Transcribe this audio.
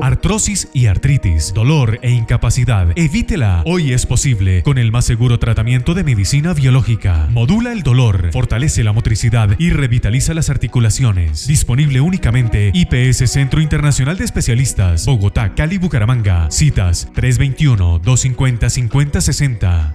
Artrosis y artritis, dolor e incapacidad. Evítela. Hoy es posible con el más seguro tratamiento de medicina biológica. Modula el dolor, fortalece la motricidad y revitaliza las articulaciones. Disponible únicamente IPS Centro Internacional de Especialistas, Bogotá, Cali, Bucaramanga. Citas 321 250 5060.